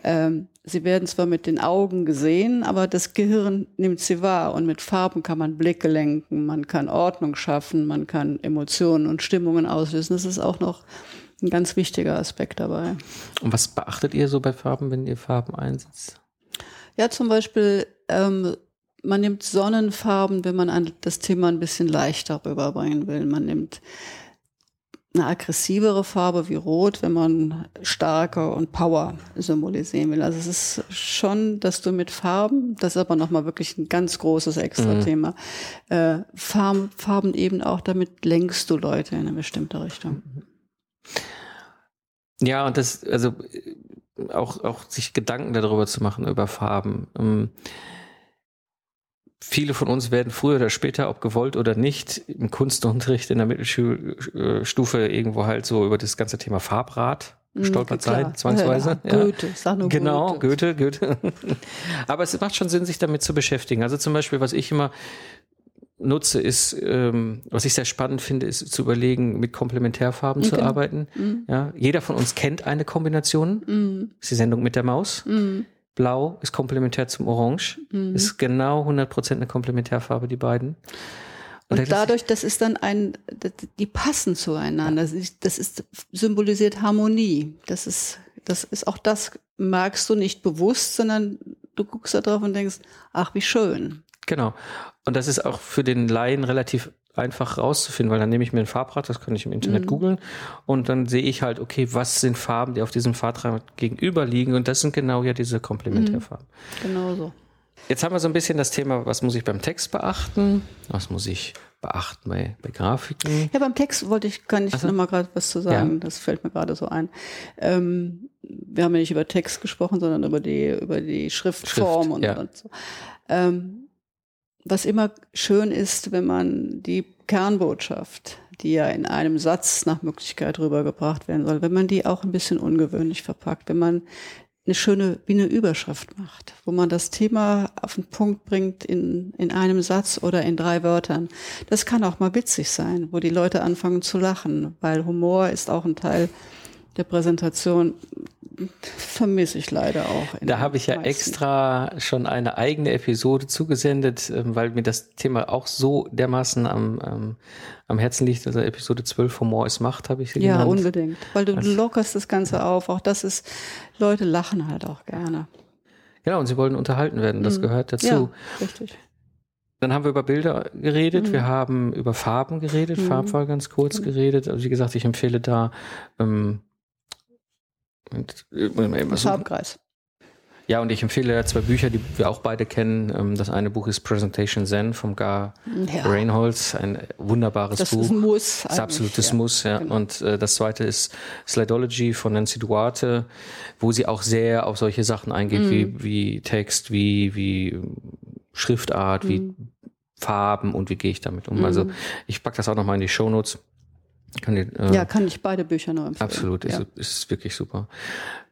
ähm, sie werden zwar mit den Augen gesehen, aber das Gehirn nimmt sie wahr und mit Farben kann man Blicke lenken, man kann Ordnung schaffen, man kann Emotionen und Stimmungen auslösen. Das ist auch noch ein ganz wichtiger Aspekt dabei. Und was beachtet ihr so bei Farben, wenn ihr Farben einsetzt? Ja, zum Beispiel, ähm, man nimmt Sonnenfarben, wenn man an das Thema ein bisschen leichter rüberbringen will. Man nimmt eine aggressivere Farbe wie Rot, wenn man Stärke und Power symbolisieren will. Also es ist schon, dass du mit Farben, das ist aber nochmal wirklich ein ganz großes Extra-Thema, mhm. äh, Farben, Farben eben auch, damit lenkst du Leute in eine bestimmte Richtung. Ja, und das, also auch, auch sich Gedanken darüber zu machen, über Farben. Ähm, viele von uns werden früher oder später, ob gewollt oder nicht, im Kunstunterricht in der Mittelstufe irgendwo halt so über das ganze Thema Farbrad hm, stolpert sein, zwangsweise. Ja, Goethe, sag nur genau, Goethe, Goethe. Aber es macht schon Sinn, sich damit zu beschäftigen. Also zum Beispiel, was ich immer nutze, ist, ähm, was ich sehr spannend finde, ist zu überlegen, mit Komplementärfarben okay. zu arbeiten. Mhm. Ja, jeder von uns kennt eine Kombination. Mhm. Das ist die Sendung mit der Maus. Mhm. Blau ist komplementär zum Orange. Mhm. Ist genau 100% eine Komplementärfarbe, die beiden. Und, und dadurch, das ist dann ein, die passen zueinander. Das ist, symbolisiert Harmonie. Das ist, das ist auch das merkst du nicht bewusst, sondern du guckst da drauf und denkst, ach, wie schön. Genau. Und das ist auch für den Laien relativ einfach rauszufinden, weil dann nehme ich mir ein Farbrad, das kann ich im Internet mhm. googeln und dann sehe ich halt, okay, was sind Farben, die auf diesem Farbrad gegenüber liegen und das sind genau ja diese Komplementärfarben. Mhm. Genau so. Jetzt haben wir so ein bisschen das Thema, was muss ich beim Text beachten? Was muss ich beachten bei, bei Grafiken? Ja, beim Text wollte ich, kann ich also, noch mal gerade was zu sagen. Ja. Das fällt mir gerade so ein. Ähm, wir haben ja nicht über Text gesprochen, sondern über die, über die Schriftform Schrift, und, ja. und so. Ähm, was immer schön ist, wenn man die Kernbotschaft, die ja in einem Satz nach Möglichkeit rübergebracht werden soll, wenn man die auch ein bisschen ungewöhnlich verpackt, wenn man eine schöne, wie eine Überschrift macht, wo man das Thema auf den Punkt bringt in, in einem Satz oder in drei Wörtern. Das kann auch mal witzig sein, wo die Leute anfangen zu lachen, weil Humor ist auch ein Teil der Präsentation vermisse ich leider auch. Da habe ich ja meisten. extra schon eine eigene Episode zugesendet, ähm, weil mir das Thema auch so dermaßen am, am, am Herzen liegt. Also Episode 12 Humor ist Macht, habe ich sie ja, genannt. Ja, unbedingt. Weil du also, lockerst das Ganze auf. Auch das ist, Leute lachen halt auch gerne. Genau, und sie wollen unterhalten werden. Das mhm. gehört dazu. Ja, richtig. Dann haben wir über Bilder geredet, mhm. wir haben über Farben geredet, mhm. Farbwahl ganz kurz geredet. Also wie gesagt, ich empfehle da ähm, und, äh, Farbkreis. Ja, und ich empfehle zwei Bücher, die wir auch beide kennen. Ähm, das eine Buch ist Presentation Zen vom Gar ja. Reinholds, ein wunderbares das Buch. Das ist ein Muss. Das ist absolutes ja. Muss, ja. Genau. Und äh, das zweite ist Slidology von Nancy Duarte, wo sie auch sehr auf solche Sachen eingeht, mhm. wie, wie Text, wie, wie Schriftart, mhm. wie Farben und wie gehe ich damit um. Also mhm. Also ich packe das auch nochmal in die Shownotes. Kann die, äh, ja, kann ich beide Bücher nur empfehlen. Absolut, ja. ist, ist wirklich super.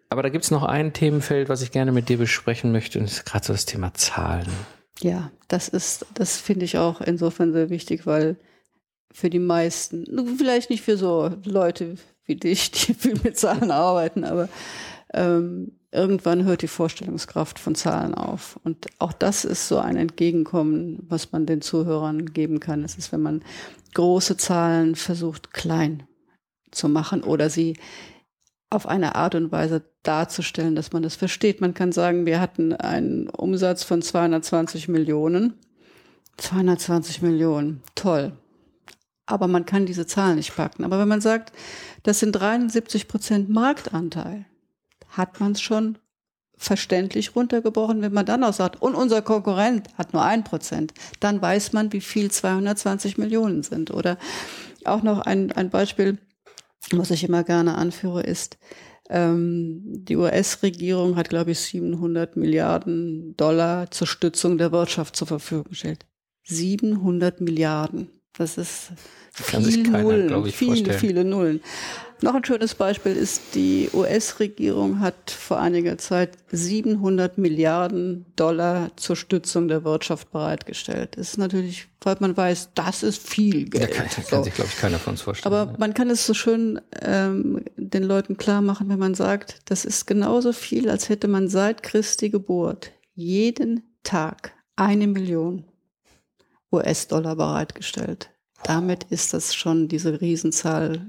Aber da gibt's noch ein Themenfeld, was ich gerne mit dir besprechen möchte, und das ist gerade so das Thema Zahlen. Ja, das ist, das finde ich auch insofern sehr wichtig, weil für die meisten, vielleicht nicht für so Leute wie dich, die viel mit Zahlen arbeiten, aber ähm, irgendwann hört die Vorstellungskraft von Zahlen auf. Und auch das ist so ein Entgegenkommen, was man den Zuhörern geben kann. Es ist, wenn man große Zahlen versucht, klein zu machen oder sie auf eine Art und Weise darzustellen, dass man das versteht. Man kann sagen, wir hatten einen Umsatz von 220 Millionen. 220 Millionen, toll. Aber man kann diese Zahlen nicht packen. Aber wenn man sagt, das sind 73 Prozent Marktanteil, hat man es schon verständlich runtergebrochen. Wenn man dann auch sagt, und unser Konkurrent hat nur ein Prozent, dann weiß man, wie viel 220 Millionen sind. Oder auch noch ein, ein Beispiel, was ich immer gerne anführe, ist, ähm, die US-Regierung hat, glaube ich, 700 Milliarden Dollar zur Stützung der Wirtschaft zur Verfügung gestellt. 700 Milliarden. Das ist viel keiner, Nullen, viele, vorstellen. viele Nullen. Noch ein schönes Beispiel ist, die US-Regierung hat vor einiger Zeit 700 Milliarden Dollar zur Stützung der Wirtschaft bereitgestellt. Das ist natürlich, weil man weiß, das ist viel Geld. Da kann, kann so. sich, glaube ich, keiner von uns vorstellen. Aber ja. man kann es so schön ähm, den Leuten klar machen, wenn man sagt, das ist genauso viel, als hätte man seit Christi Geburt jeden Tag eine Million US-Dollar bereitgestellt. Damit ist das schon diese Riesenzahl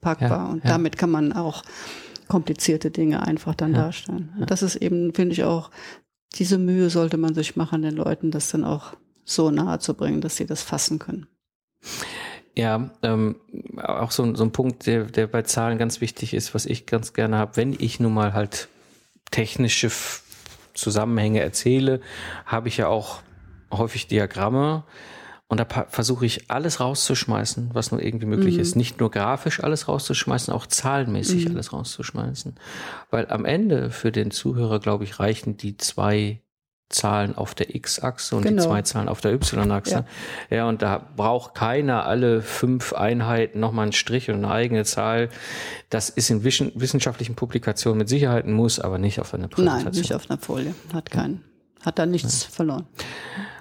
packbar. Ja, und ja. damit kann man auch komplizierte Dinge einfach dann ja, darstellen. Und das ist eben, finde ich auch, diese Mühe sollte man sich machen, den Leuten das dann auch so nahe zu bringen, dass sie das fassen können. Ja, ähm, auch so, so ein Punkt, der, der bei Zahlen ganz wichtig ist, was ich ganz gerne habe, wenn ich nun mal halt technische Zusammenhänge erzähle, habe ich ja auch häufig Diagramme, und da versuche ich alles rauszuschmeißen, was nur irgendwie möglich mhm. ist. Nicht nur grafisch alles rauszuschmeißen, auch zahlenmäßig mhm. alles rauszuschmeißen. Weil am Ende für den Zuhörer, glaube ich, reichen die zwei Zahlen auf der X-Achse und genau. die zwei Zahlen auf der Y-Achse. Ja. ja, und da braucht keiner alle fünf Einheiten nochmal einen Strich und eine eigene Zahl. Das ist in wissenschaftlichen Publikationen mit Sicherheit ein Muss, aber nicht auf einer Präsentation. Nein, nicht auf einer Folie. Hat keinen, hat da nichts ja. verloren.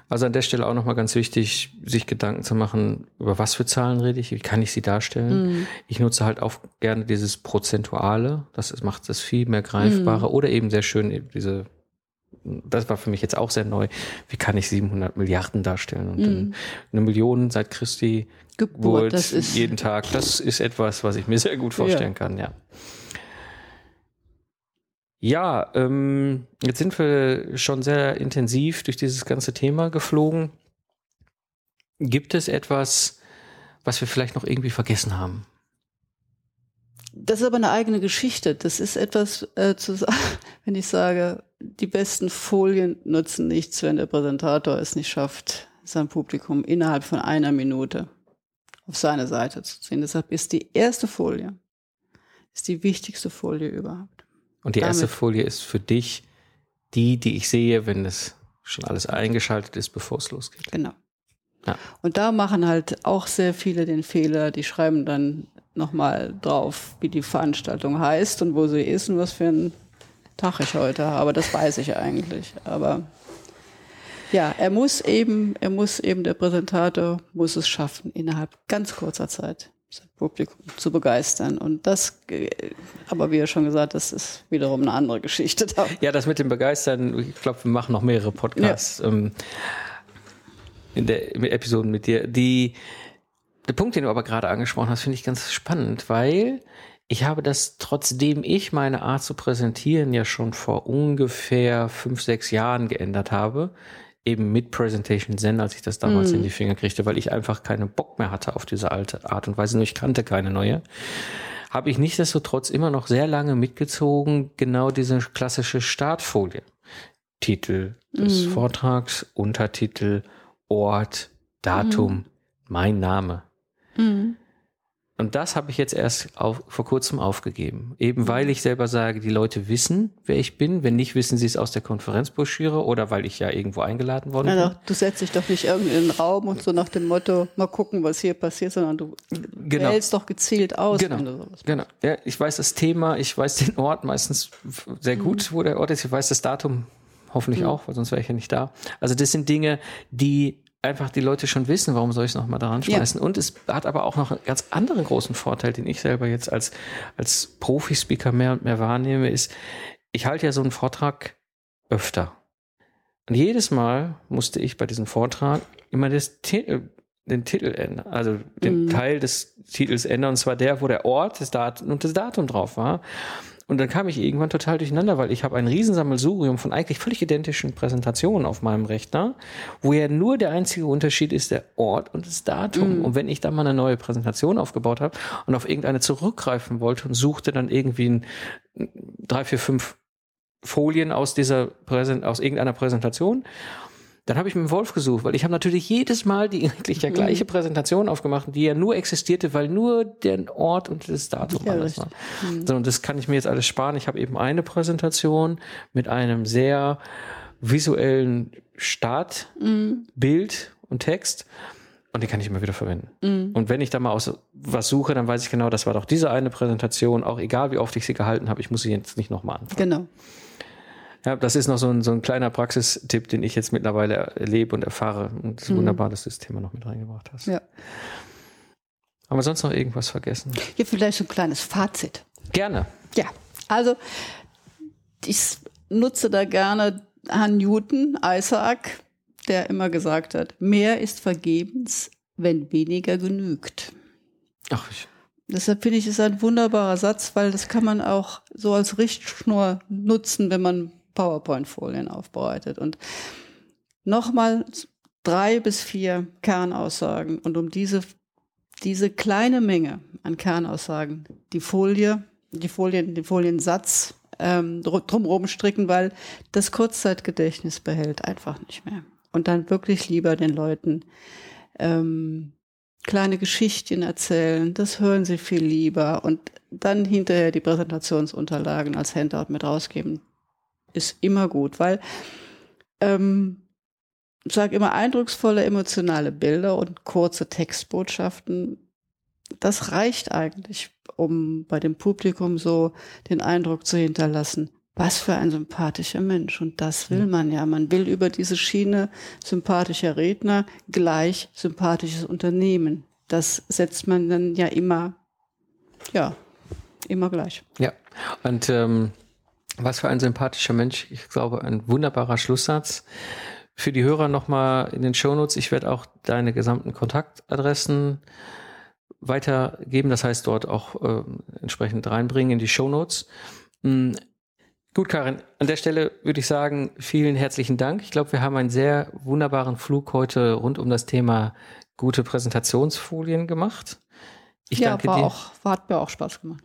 Also an der Stelle auch nochmal ganz wichtig, sich Gedanken zu machen, über was für Zahlen rede ich, wie kann ich sie darstellen. Mhm. Ich nutze halt auch gerne dieses Prozentuale, das macht das viel mehr greifbarer mhm. oder eben sehr schön diese, das war für mich jetzt auch sehr neu, wie kann ich 700 Milliarden darstellen und mhm. eine Million seit Christi Geburt, das ist jeden Tag, das ist etwas, was ich mir sehr gut vorstellen ja. kann, ja. Ja, ähm, jetzt sind wir schon sehr intensiv durch dieses ganze Thema geflogen. Gibt es etwas, was wir vielleicht noch irgendwie vergessen haben? Das ist aber eine eigene Geschichte. Das ist etwas, äh, zu wenn ich sage, die besten Folien nutzen nichts, wenn der Präsentator es nicht schafft, sein Publikum innerhalb von einer Minute auf seine Seite zu ziehen. Deshalb ist die erste Folie ist die wichtigste Folie überhaupt. Und die erste Folie ist für dich die, die ich sehe, wenn es schon alles eingeschaltet ist, bevor es losgeht. Genau. Ja. Und da machen halt auch sehr viele den Fehler, die schreiben dann nochmal drauf, wie die Veranstaltung heißt und wo sie ist und was für ein Tag ich heute habe. Aber das weiß ich eigentlich. Aber ja, er muss eben, er muss eben, der Präsentator muss es schaffen, innerhalb ganz kurzer Zeit Publikum zu begeistern. Und das, aber wie ja schon gesagt, das ist wiederum eine andere Geschichte. Da. Ja, das mit dem Begeistern, ich glaube, wir machen noch mehrere Podcasts ja. ähm, in der mit Episoden mit dir. Die, der Punkt, den du aber gerade angesprochen hast, finde ich ganz spannend, weil ich habe das, trotzdem ich meine Art zu präsentieren ja schon vor ungefähr fünf, sechs Jahren geändert habe, eben mit Presentation Zen, als ich das damals mm. in die Finger kriegte, weil ich einfach keinen Bock mehr hatte auf diese alte Art und Weise, nur ich kannte keine neue. habe ich nichtsdestotrotz immer noch sehr lange mitgezogen, genau diese klassische Startfolie. Titel des mhm. Vortrags, Untertitel, Ort, Datum, mhm. mein Name. Mhm. Und das habe ich jetzt erst auf, vor kurzem aufgegeben. Eben weil ich selber sage, die Leute wissen, wer ich bin. Wenn nicht, wissen sie es aus der Konferenzbroschüre oder weil ich ja irgendwo eingeladen worden ja, bin. Du setzt dich doch nicht irgendwie in den Raum und so nach dem Motto, mal gucken, was hier passiert, sondern du genau. wählst doch gezielt aus. Genau, genau. Ja, ich weiß das Thema, ich weiß den Ort meistens sehr gut, mhm. wo der Ort ist. Ich weiß das Datum hoffentlich mhm. auch, weil sonst wäre ich ja nicht da. Also das sind Dinge, die einfach die Leute schon wissen, warum soll ich es nochmal daran schmeißen. Ja. Und es hat aber auch noch einen ganz anderen großen Vorteil, den ich selber jetzt als, als Profi-Speaker mehr und mehr wahrnehme, ist, ich halte ja so einen Vortrag öfter. Und jedes Mal musste ich bei diesem Vortrag immer das Titel, den Titel ändern, also den mhm. Teil des Titels ändern, und zwar der, wo der Ort das Datum und das Datum drauf war. Und dann kam ich irgendwann total durcheinander, weil ich habe ein Riesensammelsurium von eigentlich völlig identischen Präsentationen auf meinem Rechner, wo ja nur der einzige Unterschied ist der Ort und das Datum. Mm. Und wenn ich dann mal eine neue Präsentation aufgebaut habe und auf irgendeine zurückgreifen wollte und suchte dann irgendwie ein, drei, vier, fünf Folien aus dieser Präsent aus irgendeiner Präsentation dann habe ich mit Wolf gesucht, weil ich habe natürlich jedes Mal die eigentlich ja gleiche mhm. Präsentation aufgemacht, die ja nur existierte, weil nur der Ort und das Datum ja, alles war. Mhm. So, und das kann ich mir jetzt alles sparen. Ich habe eben eine Präsentation mit einem sehr visuellen Startbild mhm. und Text. Und die kann ich immer wieder verwenden. Mhm. Und wenn ich da mal aus was suche, dann weiß ich genau, das war doch diese eine Präsentation, auch egal wie oft ich sie gehalten habe, ich muss sie jetzt nicht nochmal anfangen. Genau. Ja, das ist noch so ein, so ein kleiner Praxistipp, den ich jetzt mittlerweile erlebe und erfahre. Und es ist mhm. wunderbar, dass du das Thema noch mit reingebracht hast. Ja. Haben wir sonst noch irgendwas vergessen? Hier vielleicht so ein kleines Fazit. Gerne. Ja, also ich nutze da gerne Herrn Newton, Isaac, der immer gesagt hat, mehr ist vergebens, wenn weniger genügt. Ach, ich Deshalb finde ich es ein wunderbarer Satz, weil das kann man auch so als Richtschnur nutzen, wenn man PowerPoint-Folien aufbereitet. Und nochmal drei bis vier Kernaussagen. Und um diese, diese kleine Menge an Kernaussagen, die Folie, die Folien, den Foliensatz ähm, drumherum stricken, weil das Kurzzeitgedächtnis behält einfach nicht mehr. Und dann wirklich lieber den Leuten ähm, kleine Geschichten erzählen, das hören sie viel lieber und dann hinterher die Präsentationsunterlagen als Handout mit rausgeben ist immer gut, weil ähm, ich sage immer eindrucksvolle emotionale Bilder und kurze Textbotschaften. Das reicht eigentlich, um bei dem Publikum so den Eindruck zu hinterlassen, was für ein sympathischer Mensch. Und das will man ja. Man will über diese Schiene sympathischer Redner gleich sympathisches Unternehmen. Das setzt man dann ja immer, ja, immer gleich. Ja. Und ähm, was für ein sympathischer Mensch. Ich glaube, ein wunderbarer Schlusssatz. Für die Hörer nochmal in den Shownotes. Ich werde auch deine gesamten Kontaktadressen weitergeben. Das heißt, dort auch äh, entsprechend reinbringen in die Shownotes. Mhm. Gut, Karin, an der Stelle würde ich sagen, vielen herzlichen Dank. Ich glaube, wir haben einen sehr wunderbaren Flug heute rund um das Thema gute Präsentationsfolien gemacht. Ich ja, danke war dir. Auch, hat mir auch Spaß gemacht.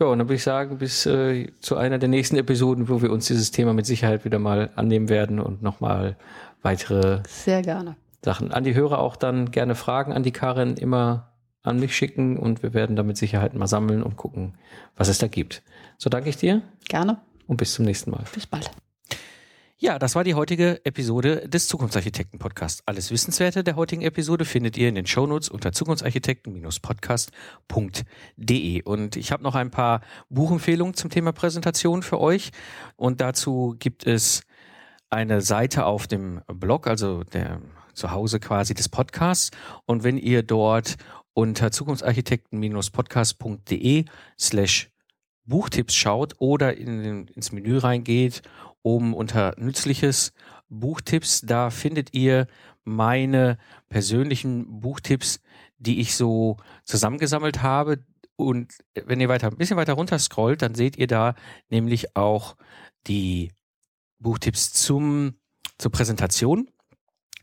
Ja, und dann würde ich sagen, bis äh, zu einer der nächsten Episoden, wo wir uns dieses Thema mit Sicherheit wieder mal annehmen werden und nochmal weitere Sehr gerne. Sachen. An die Hörer auch dann gerne Fragen an die Karin immer an mich schicken und wir werden da mit Sicherheit mal sammeln und gucken, was es da gibt. So danke ich dir. Gerne. Und bis zum nächsten Mal. Bis bald. Ja, das war die heutige Episode des Zukunftsarchitekten Podcasts. Alles Wissenswerte der heutigen Episode findet ihr in den Shownotes unter zukunftsarchitekten-podcast.de. Und ich habe noch ein paar Buchempfehlungen zum Thema Präsentation für euch. Und dazu gibt es eine Seite auf dem Blog, also der Zuhause quasi des Podcasts. Und wenn ihr dort unter zukunftsarchitekten-podcast.de slash Buchtipps schaut oder in, ins Menü reingeht oben unter Nützliches Buchtipps. Da findet ihr meine persönlichen Buchtipps, die ich so zusammengesammelt habe. Und wenn ihr weiter, ein bisschen weiter runter scrollt, dann seht ihr da nämlich auch die Buchtipps zum, zur Präsentation.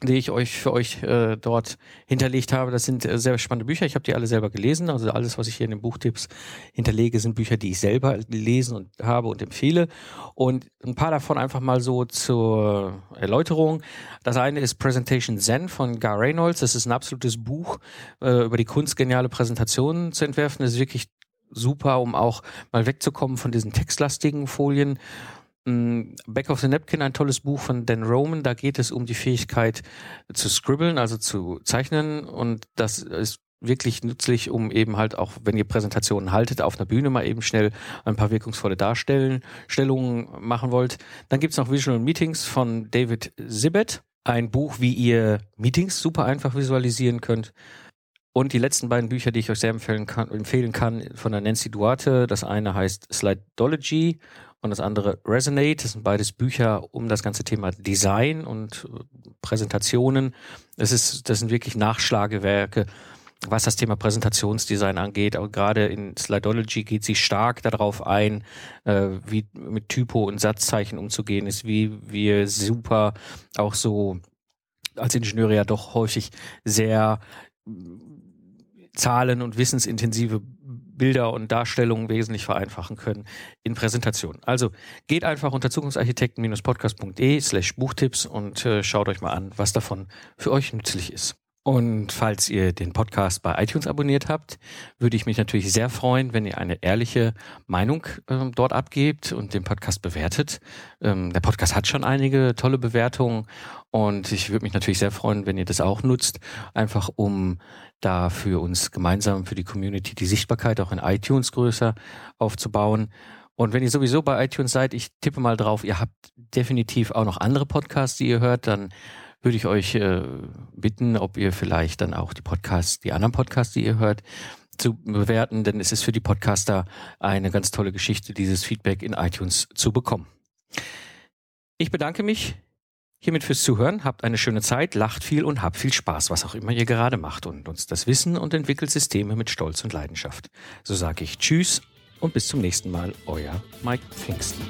Die ich euch für euch äh, dort hinterlegt habe. Das sind äh, sehr spannende Bücher. Ich habe die alle selber gelesen. Also alles, was ich hier in den Buchtipps hinterlege, sind Bücher, die ich selber gelesen und habe und empfehle. Und ein paar davon einfach mal so zur Erläuterung. Das eine ist Presentation Zen von Gar Reynolds. Das ist ein absolutes Buch äh, über die Kunst, geniale Präsentationen zu entwerfen. Das ist wirklich super, um auch mal wegzukommen von diesen textlastigen Folien Back of the Napkin, ein tolles Buch von Dan Roman. Da geht es um die Fähigkeit zu scribbeln, also zu zeichnen. Und das ist wirklich nützlich, um eben halt auch, wenn ihr Präsentationen haltet, auf einer Bühne mal eben schnell ein paar wirkungsvolle Darstellungen machen wollt. Dann gibt's noch Visual Meetings von David Sibbett. Ein Buch, wie ihr Meetings super einfach visualisieren könnt. Und die letzten beiden Bücher, die ich euch sehr empfehlen kann, empfehlen kann von der Nancy Duarte. Das eine heißt Slidology und das andere Resonate. Das sind beides Bücher um das ganze Thema Design und äh, Präsentationen. Das ist, das sind wirklich Nachschlagewerke, was das Thema Präsentationsdesign angeht. Aber gerade in Slidology geht sie stark darauf ein, äh, wie mit Typo und Satzzeichen umzugehen ist, wie wir super auch so als Ingenieure ja doch häufig sehr zahlen- und wissensintensive Bilder und Darstellungen wesentlich vereinfachen können in Präsentationen. Also geht einfach unter zukunftsarchitekten-podcast.de slash Buchtipps und äh, schaut euch mal an, was davon für euch nützlich ist. Und falls ihr den Podcast bei iTunes abonniert habt, würde ich mich natürlich sehr freuen, wenn ihr eine ehrliche Meinung äh, dort abgebt und den Podcast bewertet. Ähm, der Podcast hat schon einige tolle Bewertungen und ich würde mich natürlich sehr freuen, wenn ihr das auch nutzt, einfach um da für uns gemeinsam, für die Community, die Sichtbarkeit auch in iTunes größer aufzubauen. Und wenn ihr sowieso bei iTunes seid, ich tippe mal drauf, ihr habt definitiv auch noch andere Podcasts, die ihr hört, dann würde ich euch äh, bitten, ob ihr vielleicht dann auch die Podcasts, die anderen Podcasts, die ihr hört, zu bewerten, denn es ist für die Podcaster eine ganz tolle Geschichte, dieses Feedback in iTunes zu bekommen. Ich bedanke mich hiermit fürs Zuhören. Habt eine schöne Zeit, lacht viel und habt viel Spaß, was auch immer ihr gerade macht und nutzt das Wissen und entwickelt Systeme mit Stolz und Leidenschaft. So sage ich Tschüss und bis zum nächsten Mal, euer Mike Pfingsten.